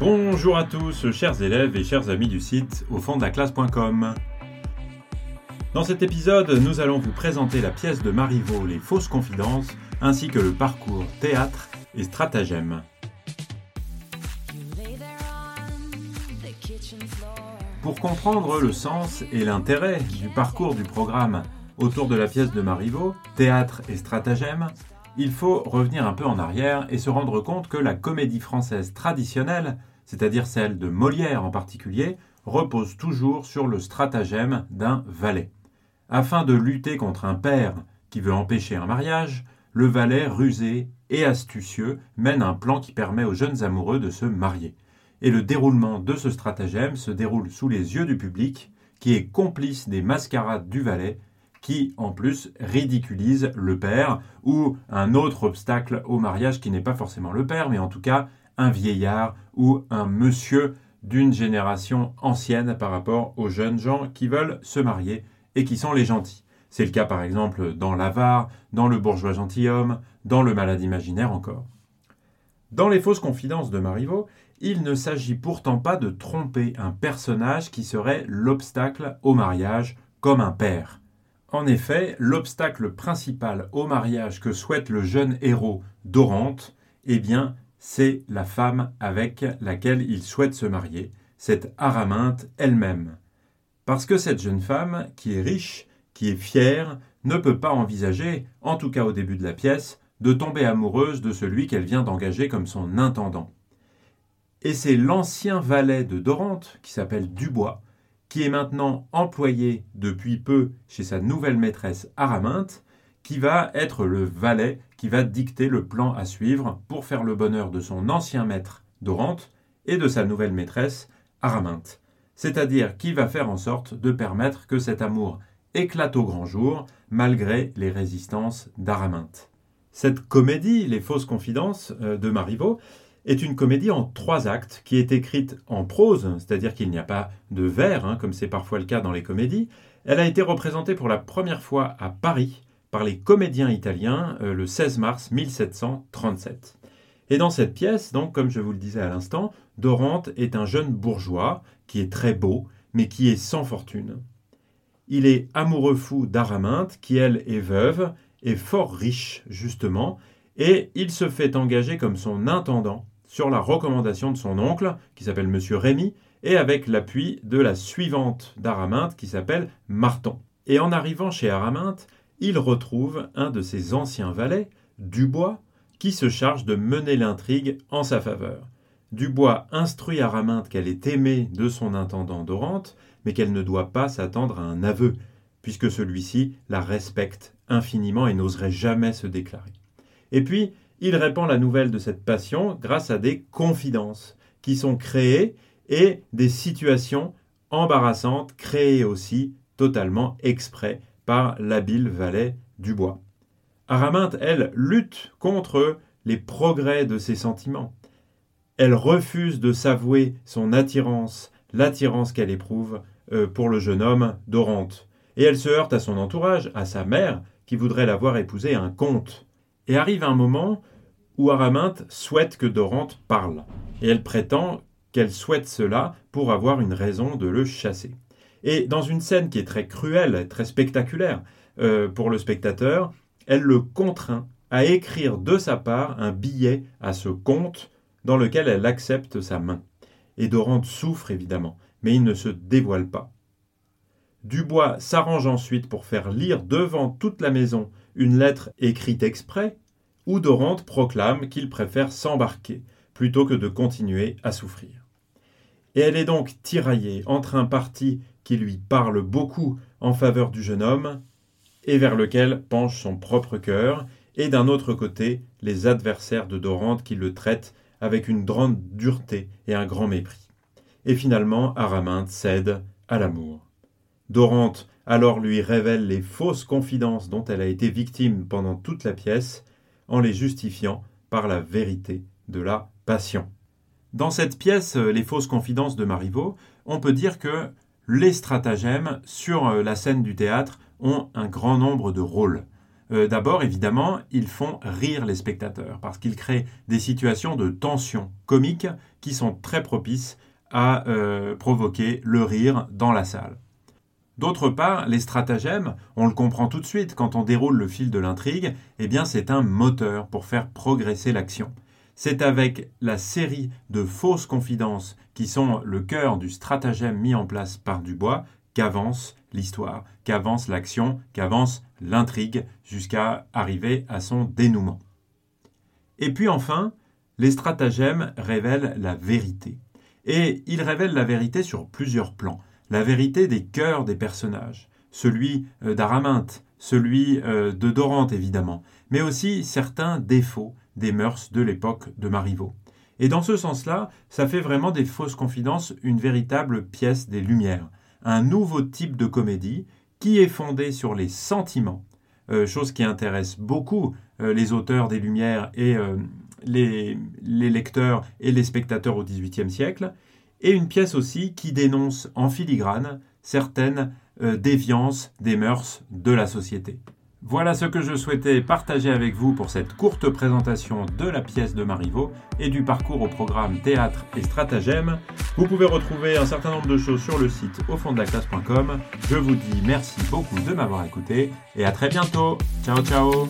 Bonjour à tous, chers élèves et chers amis du site au fond de. Dans cet épisode, nous allons vous présenter la pièce de Marivaux Les fausses confidences, ainsi que le parcours théâtre et stratagème. Pour comprendre le sens et l'intérêt du parcours du programme autour de la pièce de Marivaux, théâtre et stratagème, il faut revenir un peu en arrière et se rendre compte que la comédie française traditionnelle, c'est-à-dire celle de Molière en particulier, repose toujours sur le stratagème d'un valet. Afin de lutter contre un père qui veut empêcher un mariage, le valet rusé et astucieux mène un plan qui permet aux jeunes amoureux de se marier. Et le déroulement de ce stratagème se déroule sous les yeux du public, qui est complice des mascarades du valet, qui en plus ridiculise le père, ou un autre obstacle au mariage qui n'est pas forcément le père, mais en tout cas vieillard ou un monsieur d'une génération ancienne par rapport aux jeunes gens qui veulent se marier et qui sont les gentils. C'est le cas par exemple dans l'avare, dans le bourgeois gentilhomme, dans le malade imaginaire encore. Dans les fausses confidences de Marivaux, il ne s'agit pourtant pas de tromper un personnage qui serait l'obstacle au mariage, comme un père. En effet, l'obstacle principal au mariage que souhaite le jeune héros Dorante, eh bien, c'est la femme avec laquelle il souhaite se marier, cette Araminte elle-même. Parce que cette jeune femme, qui est riche, qui est fière, ne peut pas envisager, en tout cas au début de la pièce, de tomber amoureuse de celui qu'elle vient d'engager comme son intendant. Et c'est l'ancien valet de Dorante, qui s'appelle Dubois, qui est maintenant employé depuis peu chez sa nouvelle maîtresse Araminte, qui va être le valet qui va dicter le plan à suivre pour faire le bonheur de son ancien maître Dorante et de sa nouvelle maîtresse Araminte c'est-à-dire qui va faire en sorte de permettre que cet amour éclate au grand jour, malgré les résistances d'Araminte. Cette comédie, Les fausses confidences euh, de Marivaux, est une comédie en trois actes qui est écrite en prose, c'est-à-dire qu'il n'y a pas de vers, hein, comme c'est parfois le cas dans les comédies. Elle a été représentée pour la première fois à Paris par les comédiens italiens euh, le 16 mars 1737. Et dans cette pièce, donc, comme je vous le disais à l'instant, Dorante est un jeune bourgeois qui est très beau, mais qui est sans fortune. Il est amoureux fou d'Araminte, qui elle est veuve, et fort riche, justement, et il se fait engager comme son intendant sur la recommandation de son oncle, qui s'appelle Monsieur Rémy, et avec l'appui de la suivante d'Araminte, qui s'appelle Marton. Et en arrivant chez Araminte, il retrouve un de ses anciens valets, Dubois, qui se charge de mener l'intrigue en sa faveur. Dubois instruit Araminte qu'elle est aimée de son intendant Dorante, mais qu'elle ne doit pas s'attendre à un aveu, puisque celui-ci la respecte infiniment et n'oserait jamais se déclarer. Et puis, il répand la nouvelle de cette passion grâce à des confidences qui sont créées et des situations embarrassantes créées aussi totalement exprès par l'habile valet Dubois. Araminte, elle, lutte contre les progrès de ses sentiments. Elle refuse de s'avouer son attirance, l'attirance qu'elle éprouve euh, pour le jeune homme Dorante. Et elle se heurte à son entourage, à sa mère, qui voudrait la voir épouser un comte. Et arrive un moment où Araminte souhaite que Dorante parle. Et elle prétend qu'elle souhaite cela pour avoir une raison de le chasser. Et dans une scène qui est très cruelle, très spectaculaire euh, pour le spectateur, elle le contraint à écrire de sa part un billet à ce comte dans lequel elle accepte sa main. Et Dorante souffre évidemment, mais il ne se dévoile pas. Dubois s'arrange ensuite pour faire lire devant toute la maison une lettre écrite exprès, où Dorante proclame qu'il préfère s'embarquer plutôt que de continuer à souffrir. Et elle est donc tiraillée entre un parti lui parle beaucoup en faveur du jeune homme et vers lequel penche son propre cœur, et d'un autre côté les adversaires de Dorante qui le traitent avec une grande dureté et un grand mépris. Et finalement, Araminte cède à l'amour. Dorante alors lui révèle les fausses confidences dont elle a été victime pendant toute la pièce, en les justifiant par la vérité de la passion. Dans cette pièce, Les fausses confidences de Marivaux, on peut dire que les stratagèmes sur la scène du théâtre ont un grand nombre de rôles. Euh, d'abord, évidemment, ils font rire les spectateurs parce qu'ils créent des situations de tension comique qui sont très propices à euh, provoquer le rire dans la salle. D'autre part, les stratagèmes, on le comprend tout de suite quand on déroule le fil de l'intrigue, eh bien c'est un moteur pour faire progresser l'action. C'est avec la série de fausses confidences qui sont le cœur du stratagème mis en place par Dubois qu'avance l'histoire, qu'avance l'action, qu'avance l'intrigue jusqu'à arriver à son dénouement. Et puis enfin, les stratagèmes révèlent la vérité. Et ils révèlent la vérité sur plusieurs plans. La vérité des cœurs des personnages, celui euh, d'Araminte, celui euh, de Dorante évidemment, mais aussi certains défauts des mœurs de l'époque de Marivaux. Et dans ce sens-là, ça fait vraiment des fausses confidences une véritable pièce des Lumières, un nouveau type de comédie qui est fondé sur les sentiments, euh, chose qui intéresse beaucoup les auteurs des Lumières et les, lecteurs et les spectateurs au XVIIIe siècle, et une pièce aussi qui dénonce en filigrane certaines euh, déviances des mœurs de la société. Voilà ce que je souhaitais partager avec vous pour cette courte présentation de la pièce de Marivaux et du parcours au programme théâtre et stratagème. Vous pouvez retrouver un certain nombre de choses sur le site au fond de la classe.com. Je vous dis merci beaucoup de m'avoir écouté et à très bientôt. Ciao ciao.